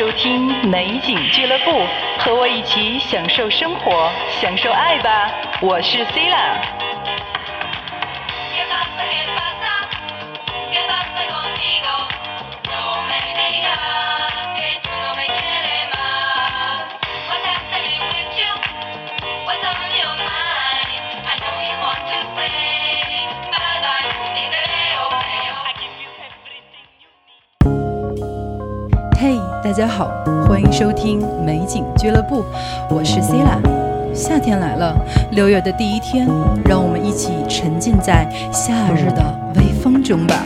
收听美景俱乐部，和我一起享受生活，享受爱吧。我是 c 大家好，欢迎收听美景俱乐部，我是 c i l a 夏天来了，六月的第一天，让我们一起沉浸在夏日的微风中吧。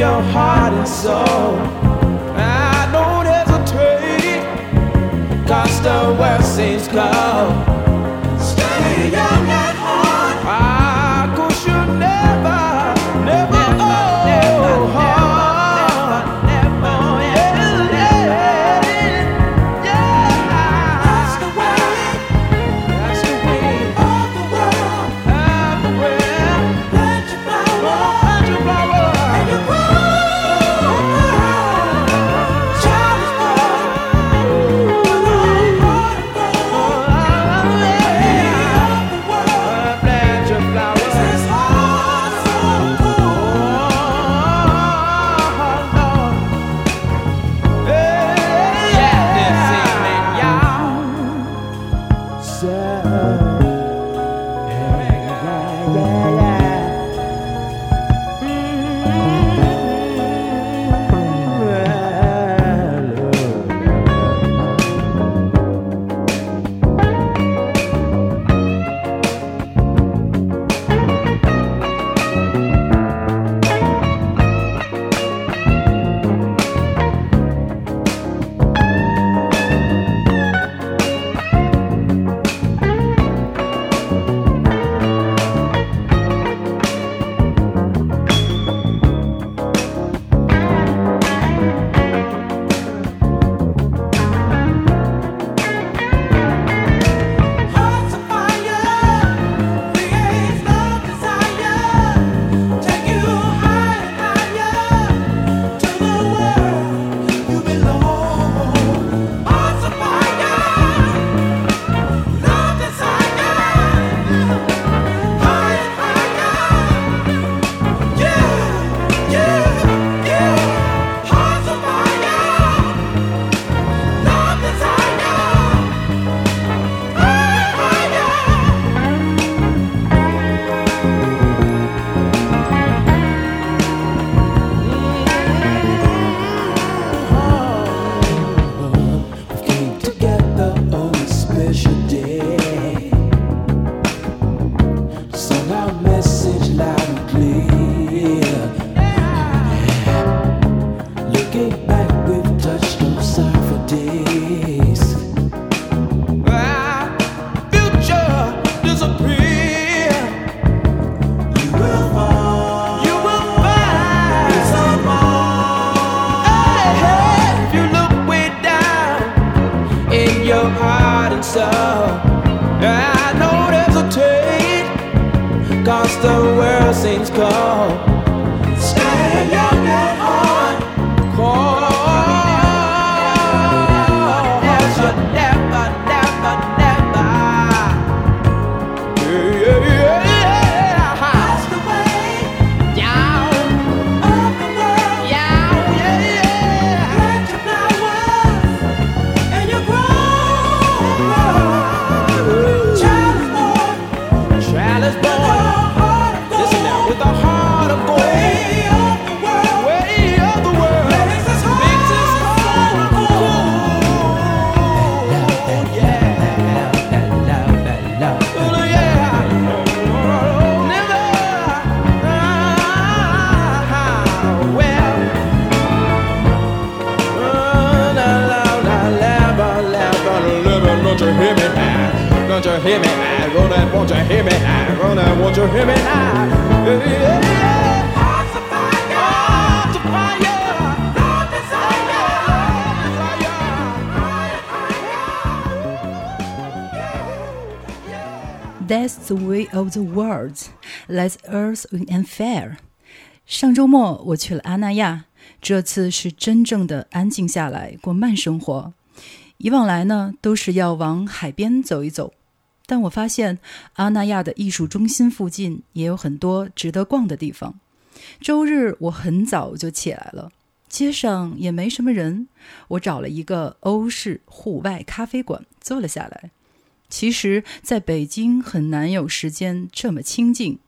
your heart and soul. I don't hesitate, cause the world seems cold. That's the way of the world. Let's earth in and fair. 上周末我去了阿那亚，这次是真正的安静下来过慢生活。以往来呢，都是要往海边走一走。但我发现阿那亚的艺术中心附近也有很多值得逛的地方。周日我很早就起来了，街上也没什么人。我找了一个欧式户外咖啡馆坐了下来。其实，在北京很难有时间这么清静，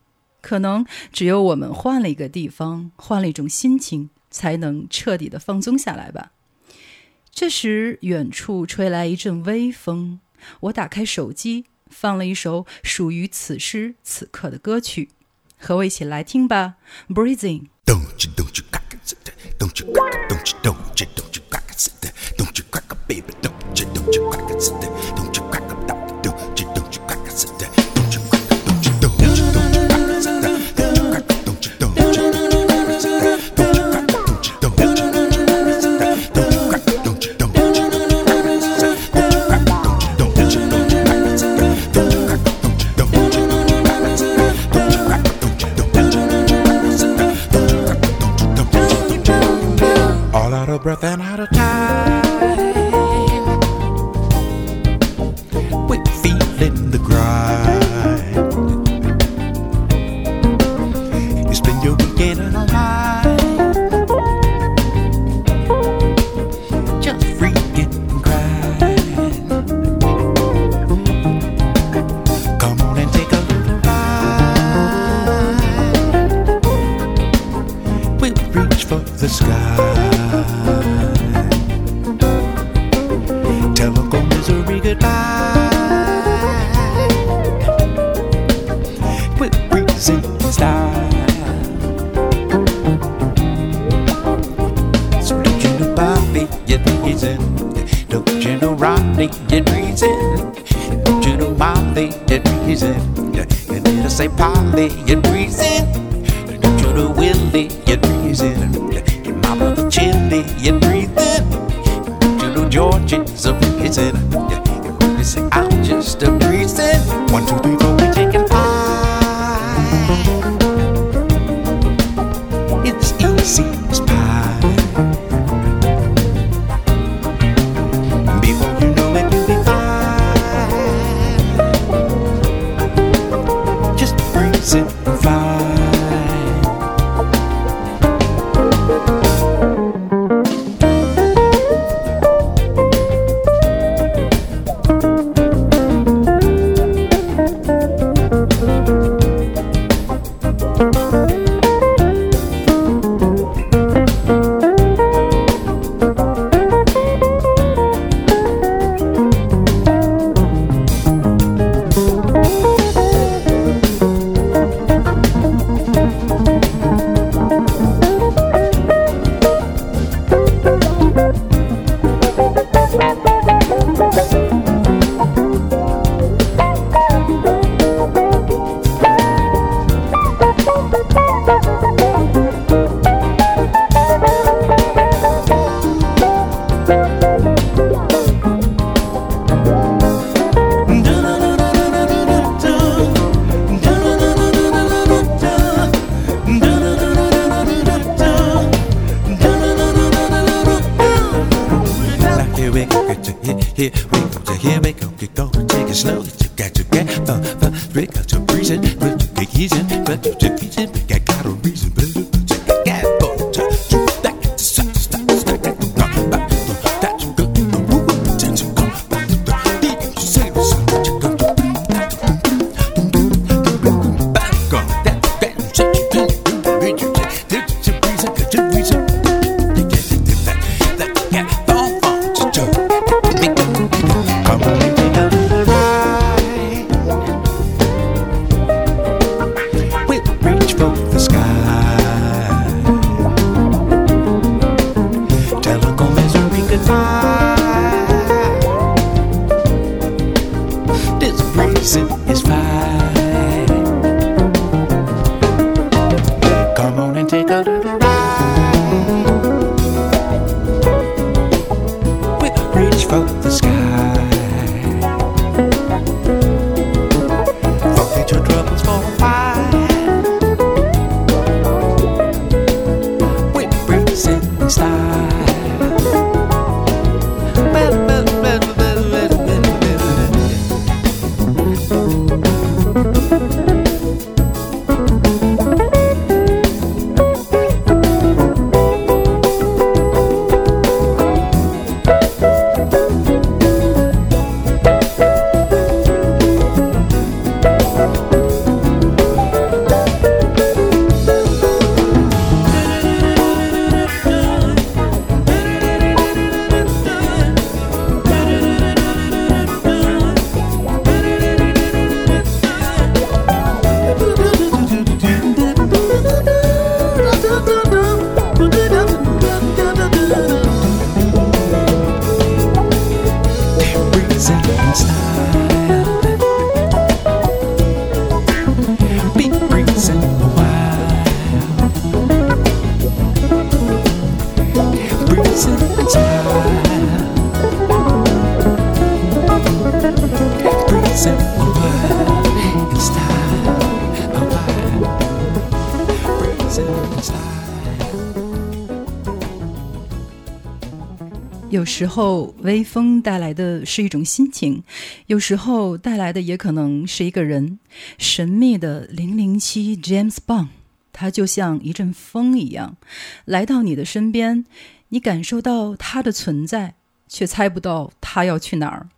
可能只有我们换了一个地方，换了一种心情，才能彻底的放松下来吧。这时，远处吹来一阵微风，我打开手机。放了一首属于此时此刻的歌曲，和我一起来听吧。Breathing。Breath and out of time. Reason. Don't you know Rodney, you're reason. Don't you know Molly, you're reason. You need to say Polly, you're reason. Don't you know Willie, you're reason. Your mama the chili, you're breathing. Don't you know George is a reason. You say I'm just a reason. One, two, three, 有时候微风带来的是一种心情，有时候带来的也可能是一个人。神秘的零零七 James Bond，他就像一阵风一样，来到你的身边，你感受到他的存在，却猜不到他要去哪儿。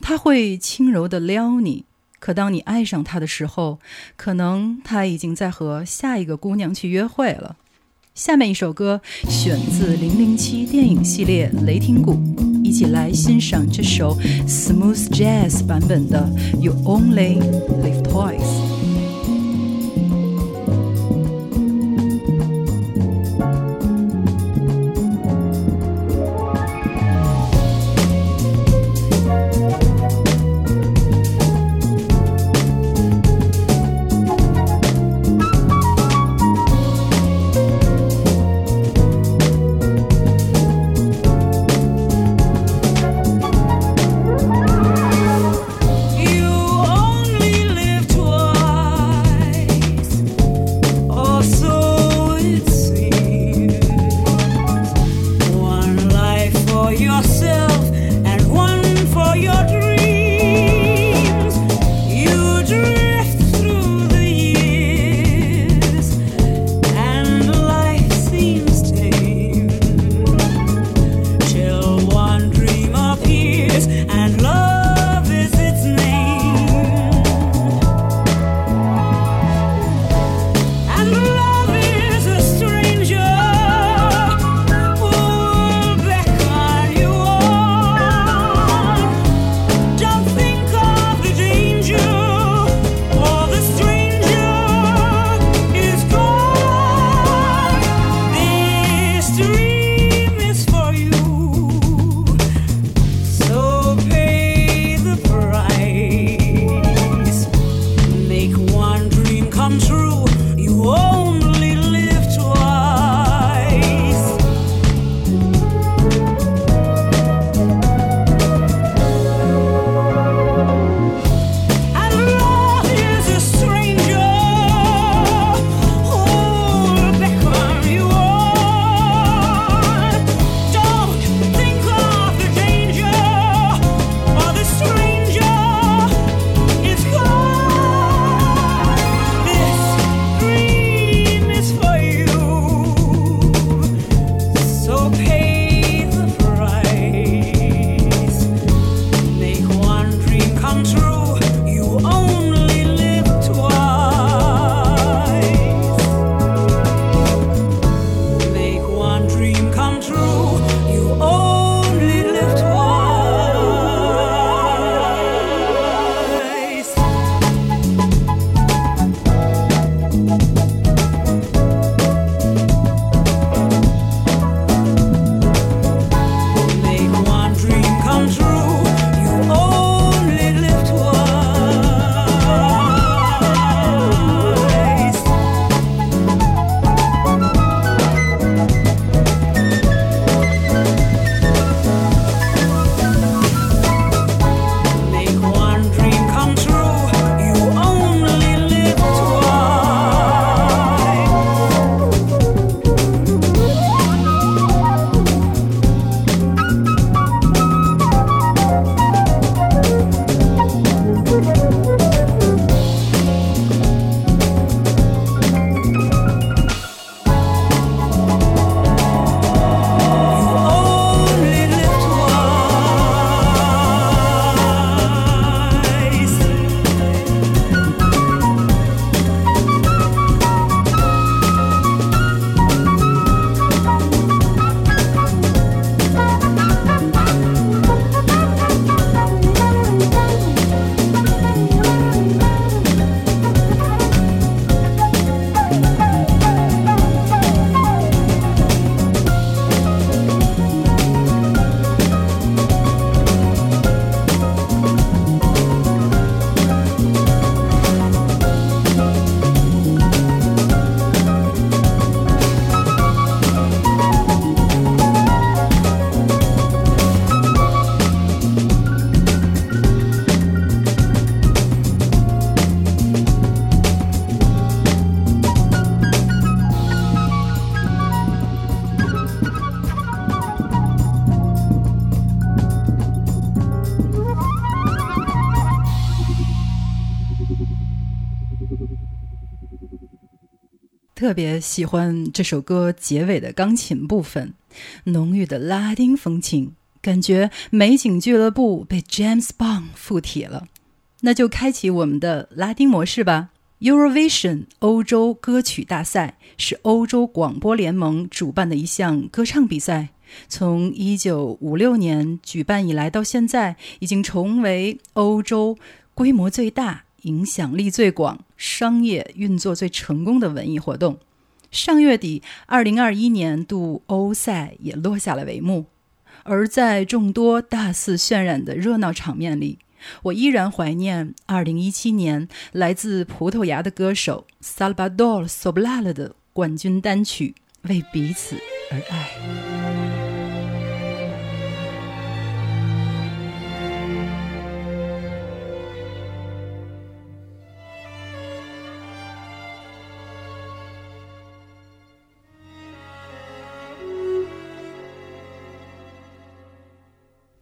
他会轻柔地撩你，可当你爱上他的时候，可能他已经在和下一个姑娘去约会了。下面一首歌选自《零零七》电影系列《雷霆谷》，一起来欣赏这首 Smooth Jazz 版本的《You Only Live Twice》。特别喜欢这首歌结尾的钢琴部分，浓郁的拉丁风情，感觉美景俱乐部被 James Bond 附体了。那就开启我们的拉丁模式吧。Eurovision 欧洲歌曲大赛是欧洲广播联盟主办的一项歌唱比赛，从1956年举办以来到现在，已经成为欧洲规模最大、影响力最广、商业运作最成功的文艺活动。上月底，2021年度欧赛也落下了帷幕，而在众多大肆渲染的热闹场面里。我依然怀念2017年来自葡萄牙的歌手 Salvador Sobral 的冠军单曲《为彼此而爱》。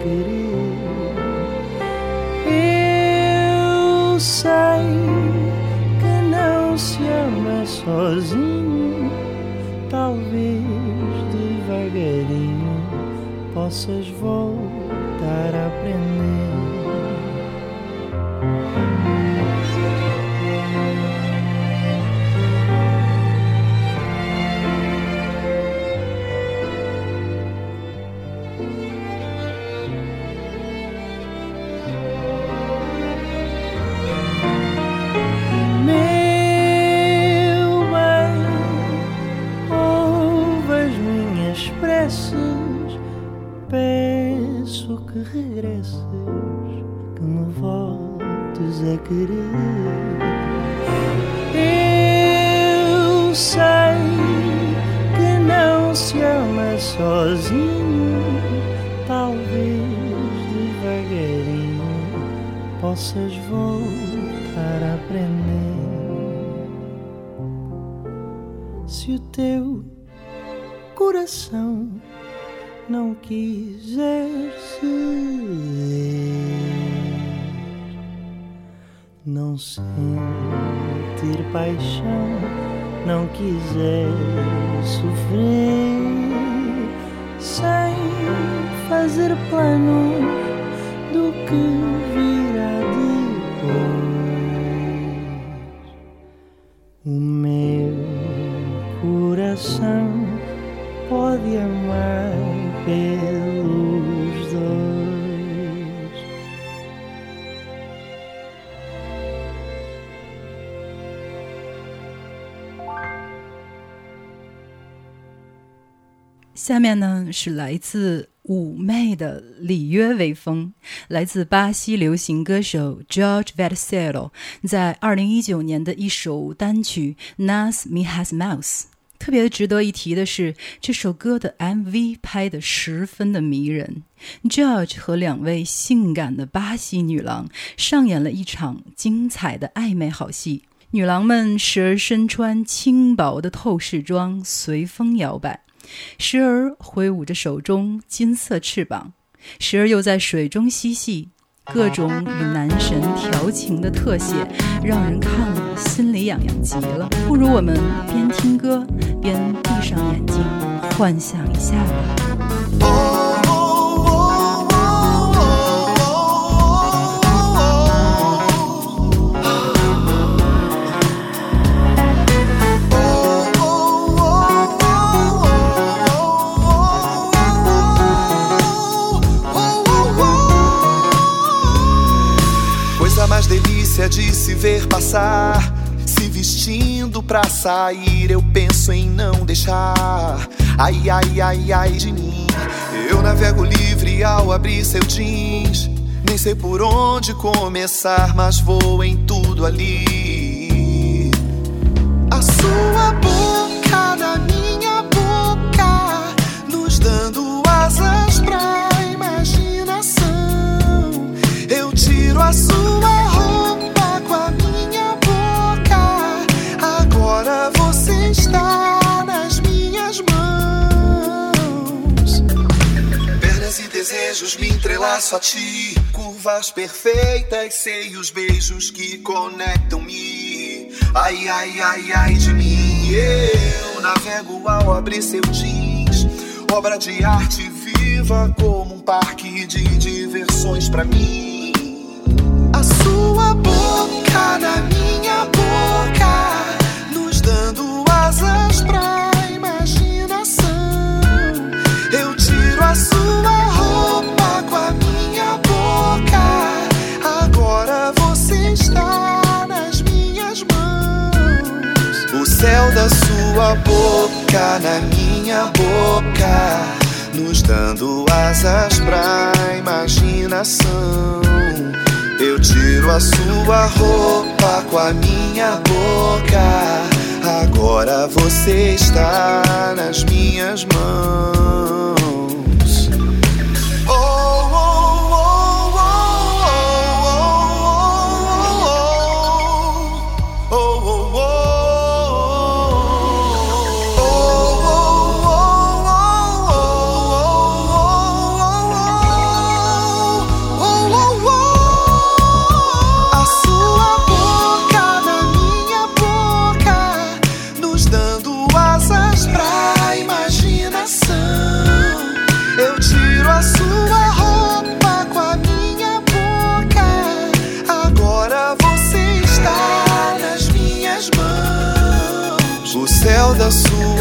Querer. querer. Eu sei que não se ama sozinho, talvez devagarinho possas voltar a aprender. Se o teu coração não quiser ser não sentir paixão, não quiser sofrer, sem fazer planos do que vir o meu coração pode amar pelos 下面呢是来自妩媚的里约微风，来自巴西流行歌手 George Vassello 在二零一九年的一首单曲《Nas Minhas Mãos》。特别值得一提的是，这首歌的 MV 拍得十分的迷人。George 和两位性感的巴西女郎上演了一场精彩的暧昧好戏。女郎们时而身穿轻薄的透视装，随风摇摆。时而挥舞着手中金色翅膀，时而又在水中嬉戏，各种与男神调情的特写，让人看了心里痒痒极了。不如我们边听歌边闭上眼睛，幻想一下吧。De se ver passar se vestindo pra sair, eu penso em não deixar. Ai, ai, ai, ai de mim. Eu navego livre ao abrir seu jeans. Nem sei por onde começar, mas vou em tudo ali. A sua boca na minha boca, nos dando asas pra imaginação. Eu tiro a sua desejos me entrelaço a ti. Curvas perfeitas, seios, beijos que conectam-me. Ai, ai, ai, ai de mim. Eu navego ao abrir seu jeans. Obra de arte viva como um parque de diversões pra mim. A sua boca na minha boca, nos dando asas da sua boca na minha boca, nos dando asas pra imaginação. Eu tiro a sua roupa com a minha boca. Agora você está nas minhas mãos.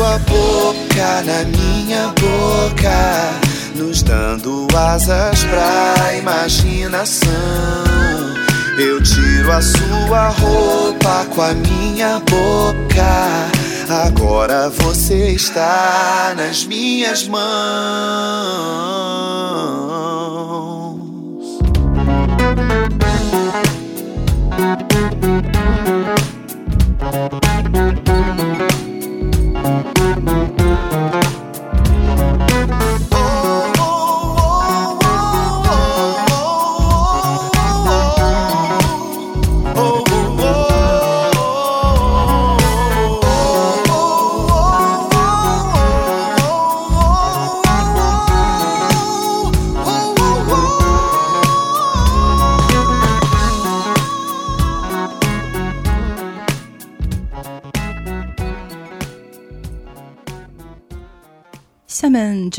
Sua boca na minha boca, nos dando asas pra imaginação. Eu tiro a sua roupa com a minha boca. Agora você está nas minhas mãos.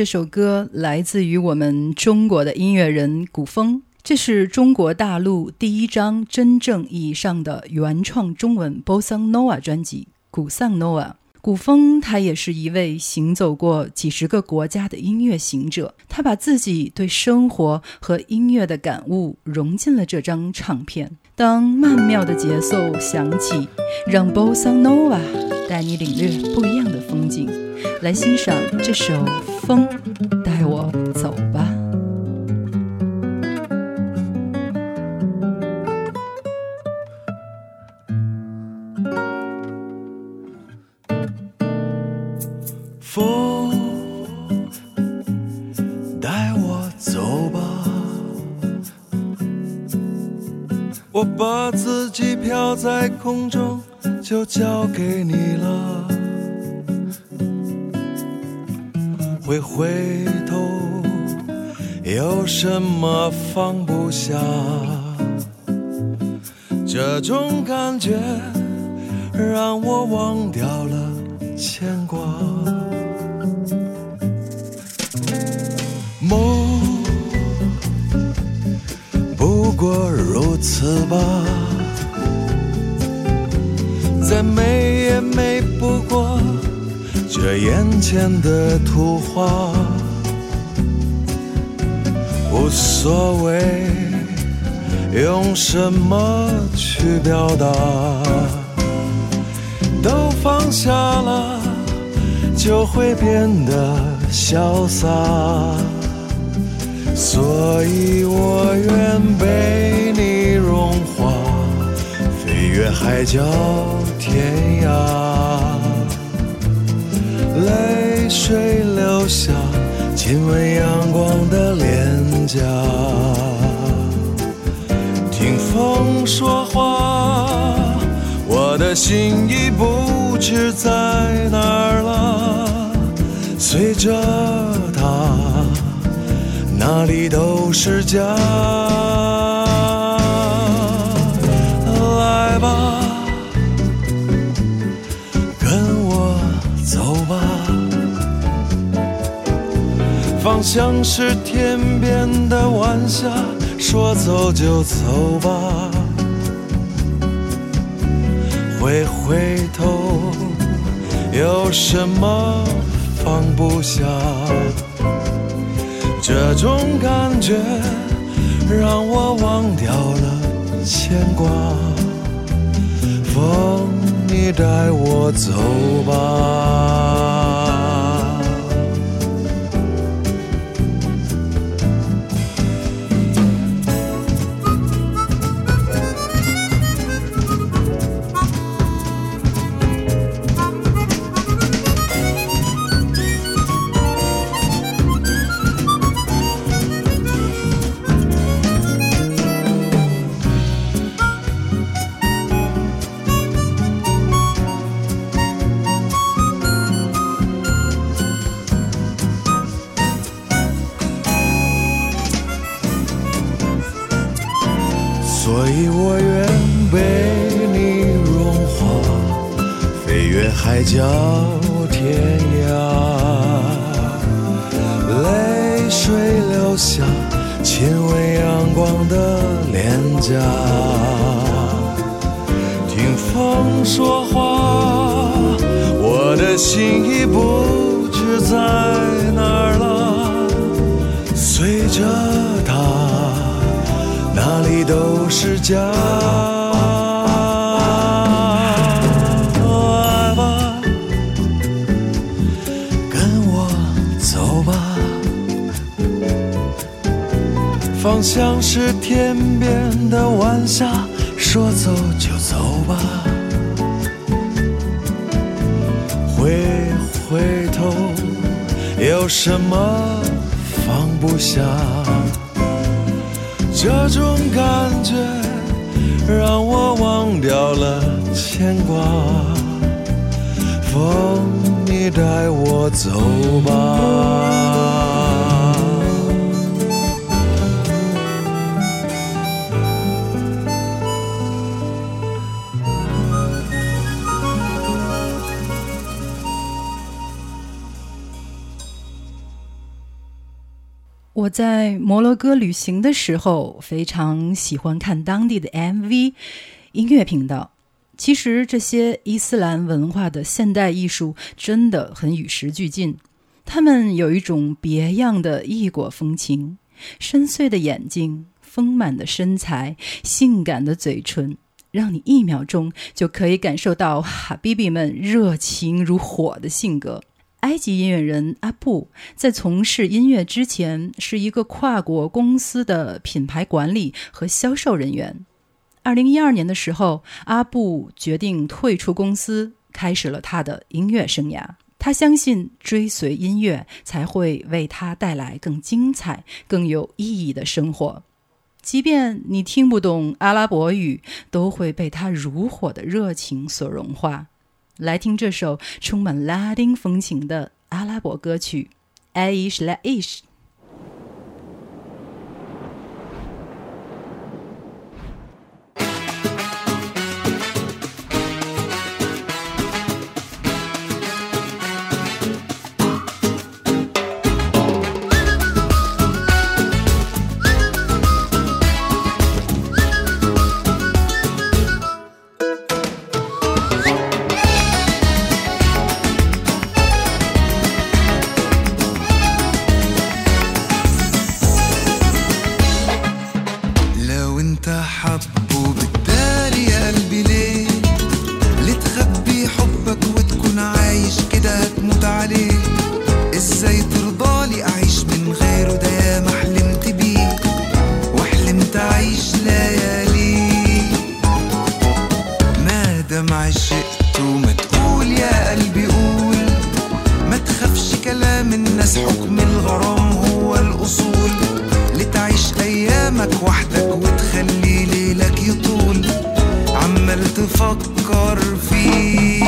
这首歌来自于我们中国的音乐人古风，这是中国大陆第一张真正意义上的原创中文 bossa nova 专辑《古桑 noa》。古风他也是一位行走过几十个国家的音乐行者，他把自己对生活和音乐的感悟融进了这张唱片。当曼妙的节奏响起，让 bossa nova 带你领略不一样的风景。来欣赏这首《风带我风，带我走吧，我把自己飘在空中，就交给你了。回回头，有什么放不下？这种感觉让我忘掉了牵挂。过如此吧，再美也美不过这眼前的图画。无所谓用什么去表达，都放下了，就会变得潇洒。所以我愿被你融化，飞越海角天涯，泪水流下，亲吻阳光的脸颊，听风说话，我的心已不知在哪儿了，随着它。哪里都是家。来吧，跟我走吧，方向是天边的晚霞，说走就走吧，回回头有什么放不下？这种感觉让我忘掉了牵挂，风，你带我走吧。哥旅行的时候，非常喜欢看当地的 MV 音乐频道。其实这些伊斯兰文化的现代艺术真的很与时俱进，他们有一种别样的异国风情，深邃的眼睛、丰满的身材、性感的嘴唇，让你一秒钟就可以感受到哈比比们热情如火的性格。埃及音乐人阿布在从事音乐之前是一个跨国公司的品牌管理和销售人员。二零一二年的时候，阿布决定退出公司，开始了他的音乐生涯。他相信追随音乐才会为他带来更精彩、更有意义的生活。即便你听不懂阿拉伯语，都会被他如火的热情所融化。来听这首充满拉丁风情的阿拉伯歌曲《Aish La Ish》。her feet.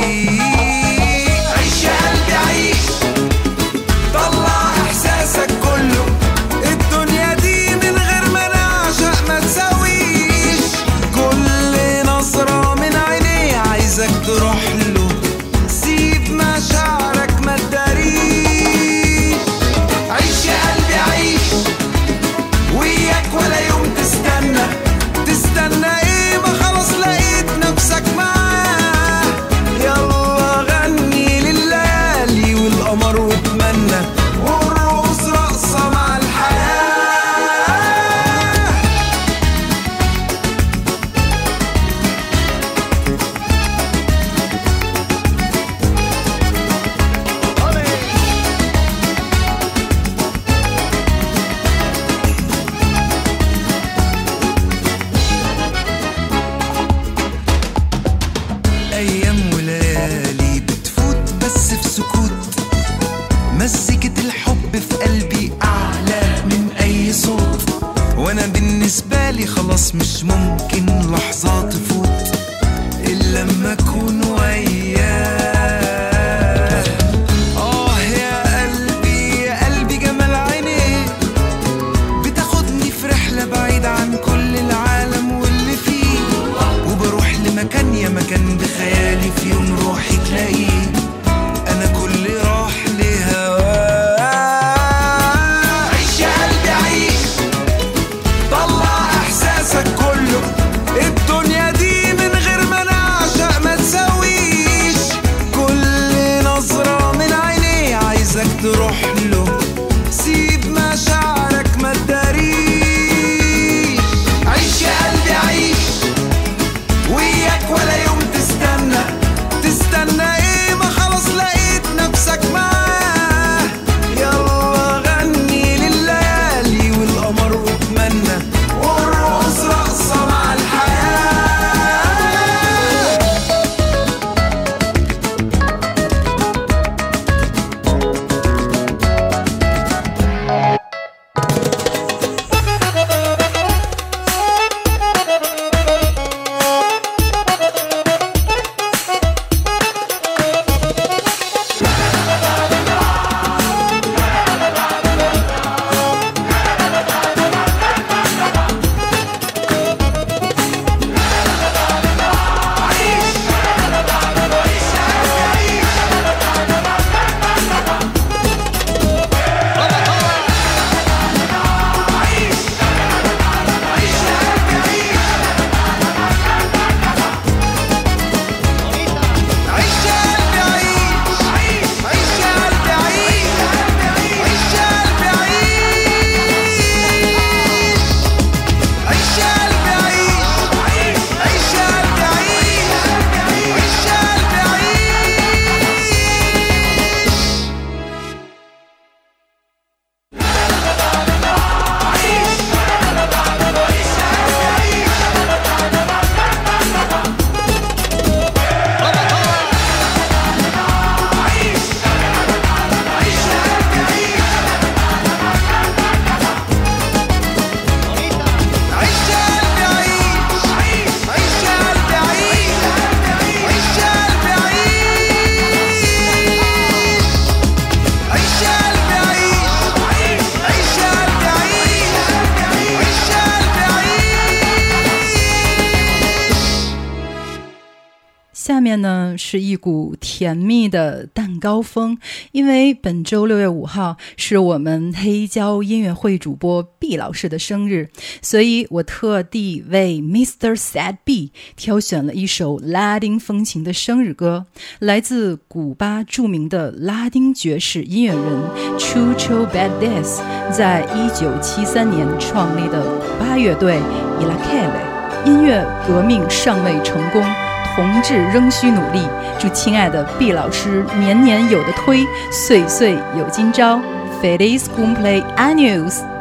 是一股甜蜜的蛋糕风，因为本周六月五号是我们黑胶音乐会主播毕老师的生日，所以我特地为 Mr. Sad B 挑选了一首拉丁风情的生日歌，来自古巴著名的拉丁爵士音乐人 Chucho b a d d e s 在一九七三年创立的古巴乐队 i l a k e l e 音乐革命尚未成功。宏志仍需努力。祝亲爱的毕老师年年有的推，岁岁有今朝。Feliz cumpleaños！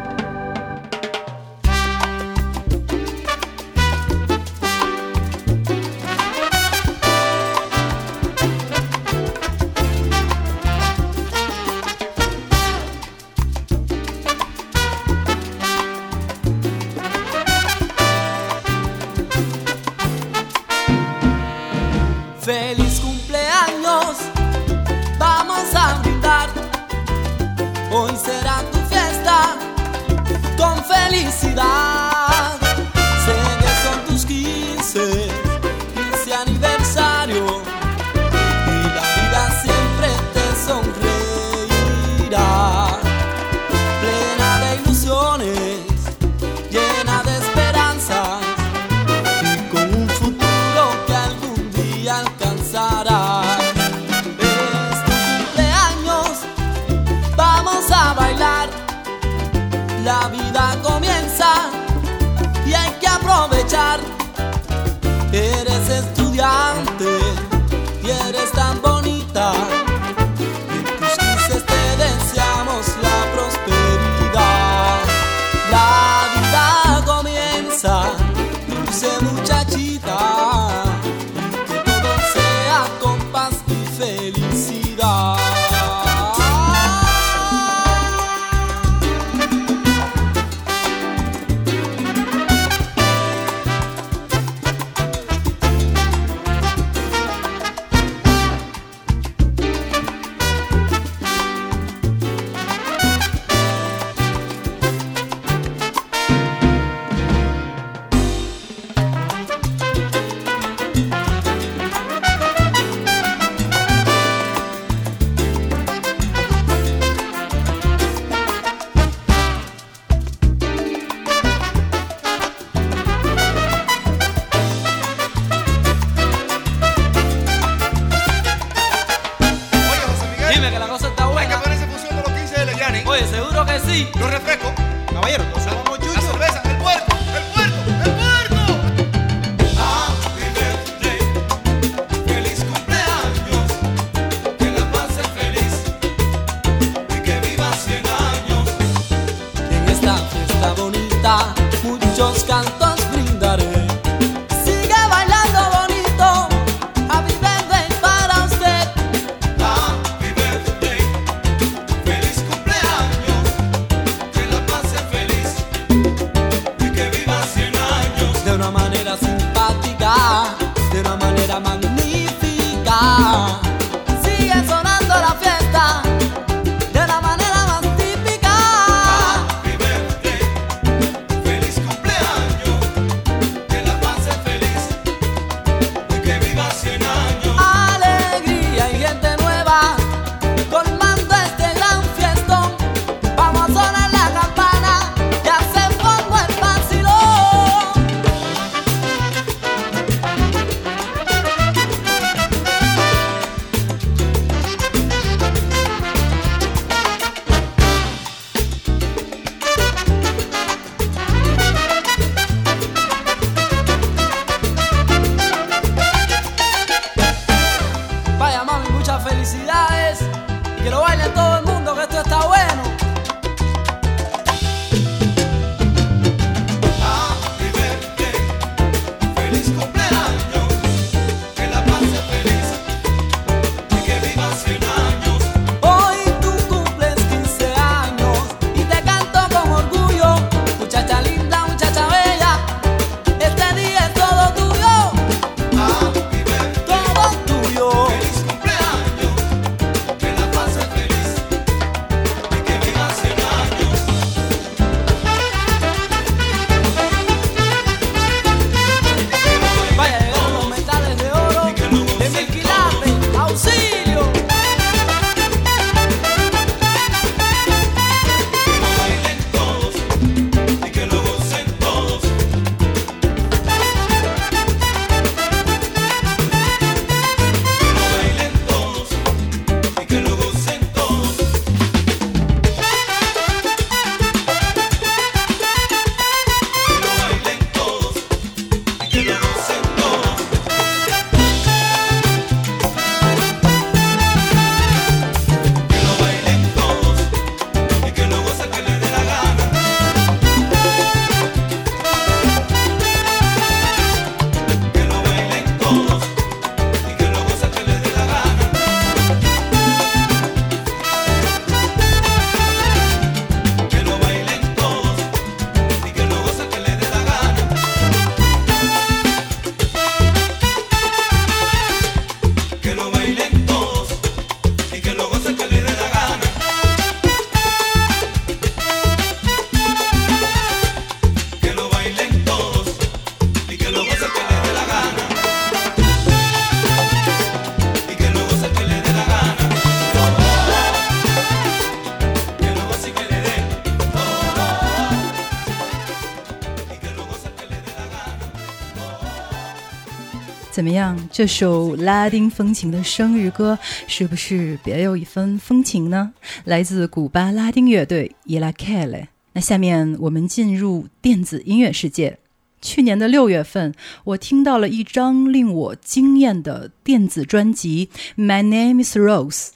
怎么样？这首拉丁风情的生日歌是不是别有一番风情呢？来自古巴拉丁乐队伊拉凯勒。那下面我们进入电子音乐世界。去年的六月份，我听到了一张令我惊艳的电子专辑《My Name Is Rose》，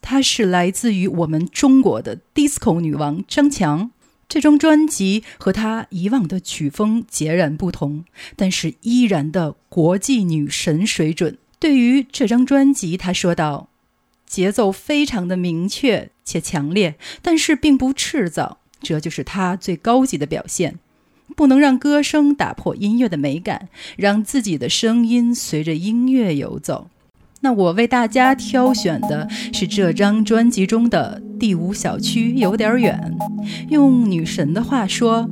它是来自于我们中国的 disco 女王张强。这张专辑和她以往的曲风截然不同，但是依然的国际女神水准。对于这张专辑，她说道：“节奏非常的明确且强烈，但是并不赤燥，这就是她最高级的表现。不能让歌声打破音乐的美感，让自己的声音随着音乐游走。”那我为大家挑选的是这张专辑中的第五小区，有点远。用女神的话说，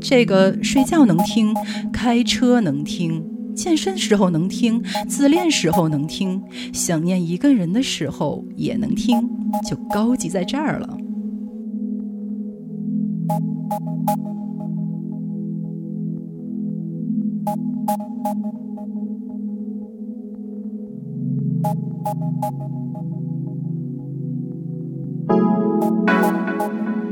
这个睡觉能听，开车能听，健身时候能听，自恋时候能听，想念一个人的时候也能听。就高级在这儿了。thank you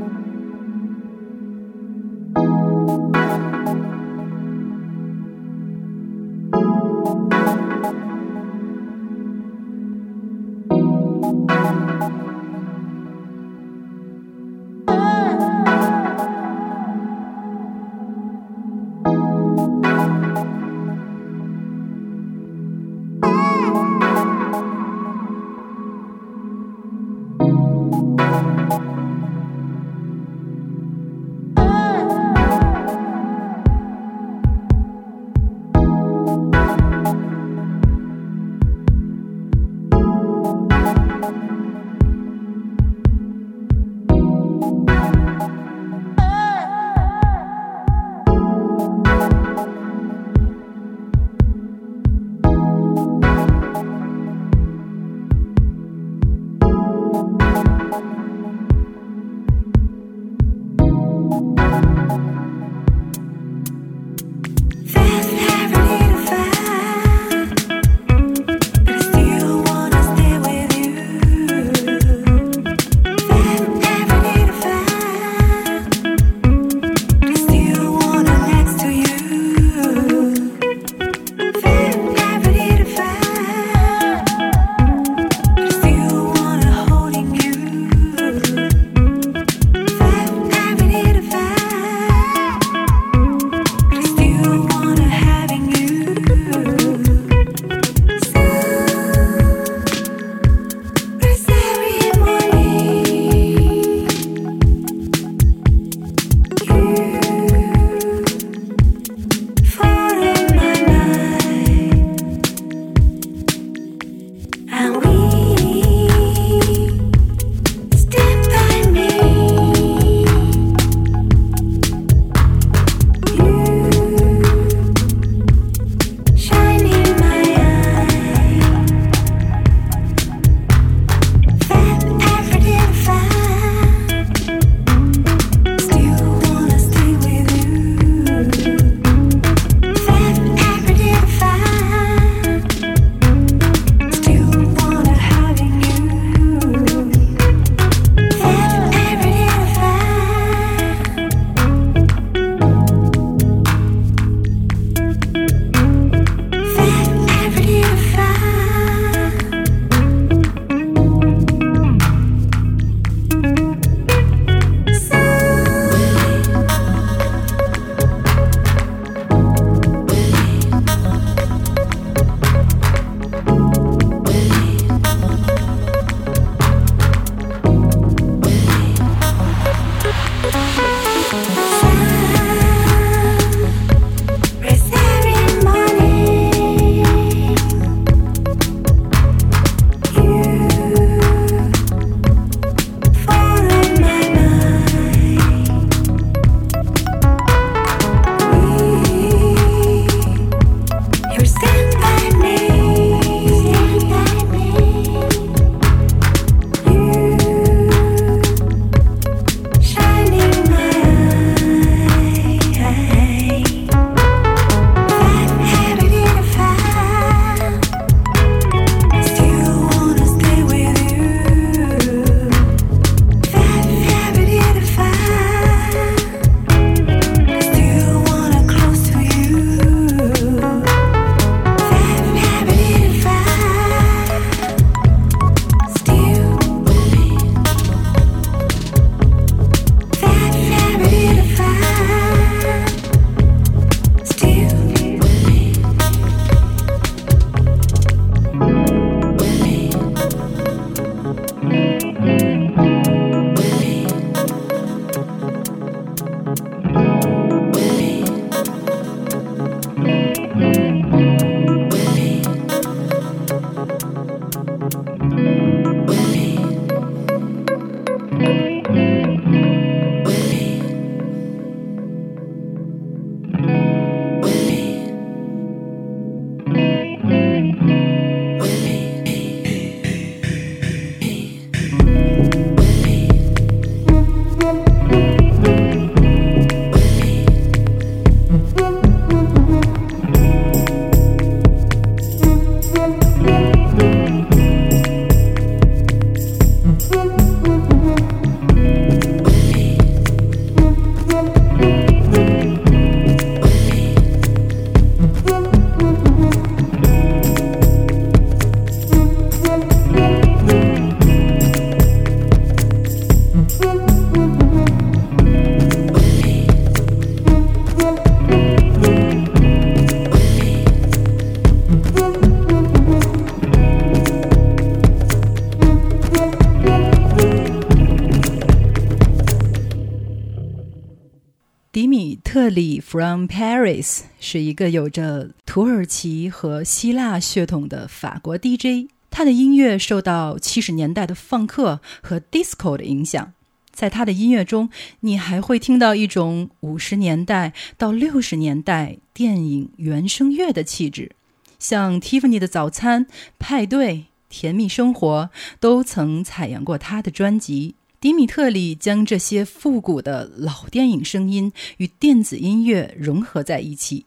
是一个有着土耳其和希腊血统的法国 DJ。他的音乐受到七十年代的放克和 disco 的影响。在他的音乐中，你还会听到一种五十年代到六十年代电影原声乐的气质，像 Tiffany 的早餐、派对、甜蜜生活都曾采样过他的专辑。迪米特里将这些复古的老电影声音与电子音乐融合在一起，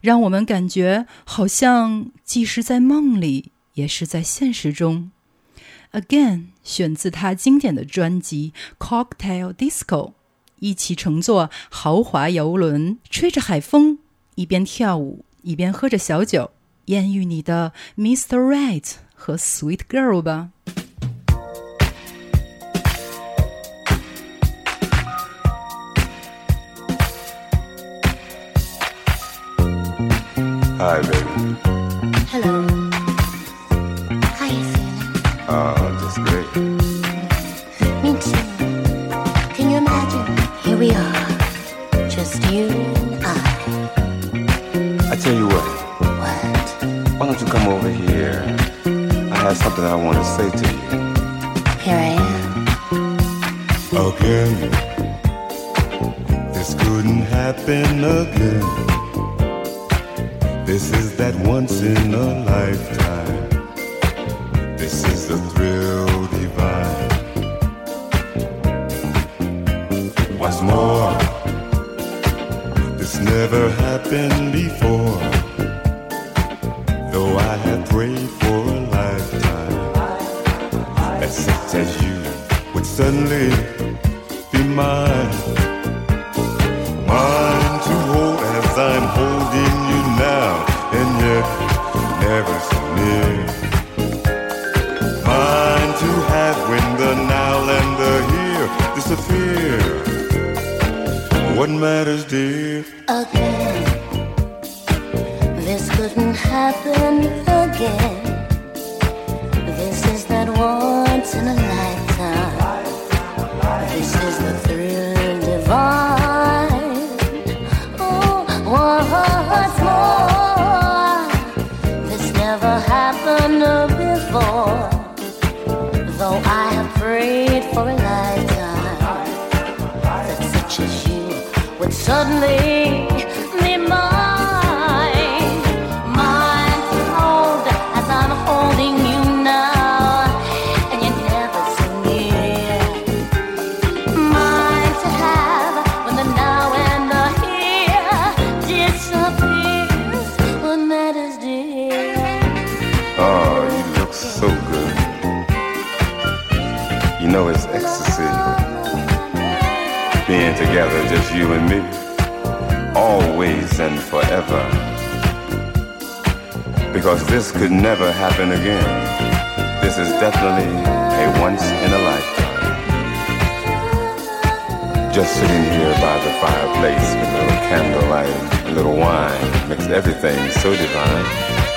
让我们感觉好像既是在梦里，也是在现实中。Again，选自他经典的专辑《Cocktail Disco》，一起乘坐豪华游轮，吹着海风，一边跳舞一边喝着小酒，艳遇你的 Mr. Right 和 Sweet Girl 吧。Hi, baby. Hello. How you feeling? Uh, just great. Me too. Can you imagine? Here we are, just you and I. I tell you what, What? why don't you come over here? I have something I want to say to you. Here I am. Again, this couldn't happen again. This is that once in a lifetime. A once in a lifetime. Just sitting here by the fireplace with a little candlelight, a little wine, makes everything so divine.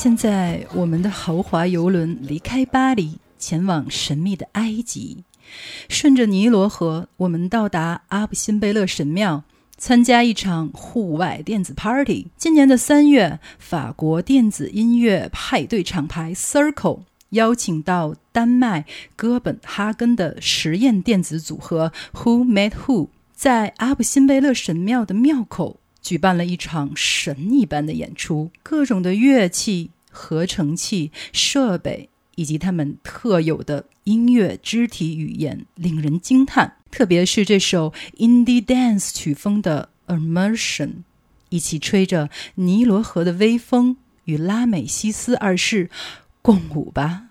现在，我们的豪华游轮离开巴黎，前往神秘的埃及，顺着尼罗河，我们到达阿布辛贝勒神庙，参加一场户外电子 party。今年的三月，法国电子音乐派对厂牌 Circle 邀请到丹麦哥本哈根的实验电子组合 Who Made Who，在阿布辛贝勒神庙的庙口举办了一场神一般的演出，各种的乐器、合成器、设备以及他们特有的音乐肢体语言，令人惊叹。特别是这首 indie dance 曲风的 Immersion，一起吹着尼罗河的微风，与拉美西斯二世共舞吧。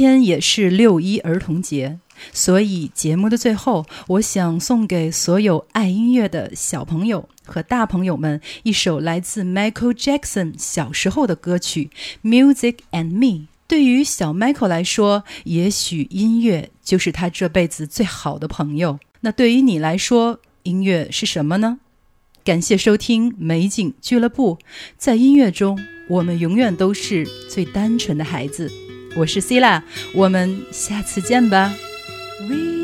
天也是六一儿童节，所以节目的最后，我想送给所有爱音乐的小朋友和大朋友们一首来自 Michael Jackson 小时候的歌曲《Music and Me》。对于小 Michael 来说，也许音乐就是他这辈子最好的朋友。那对于你来说，音乐是什么呢？感谢收听美景俱乐部，在音乐中，我们永远都是最单纯的孩子。我是 C 啦，我们下次见吧。We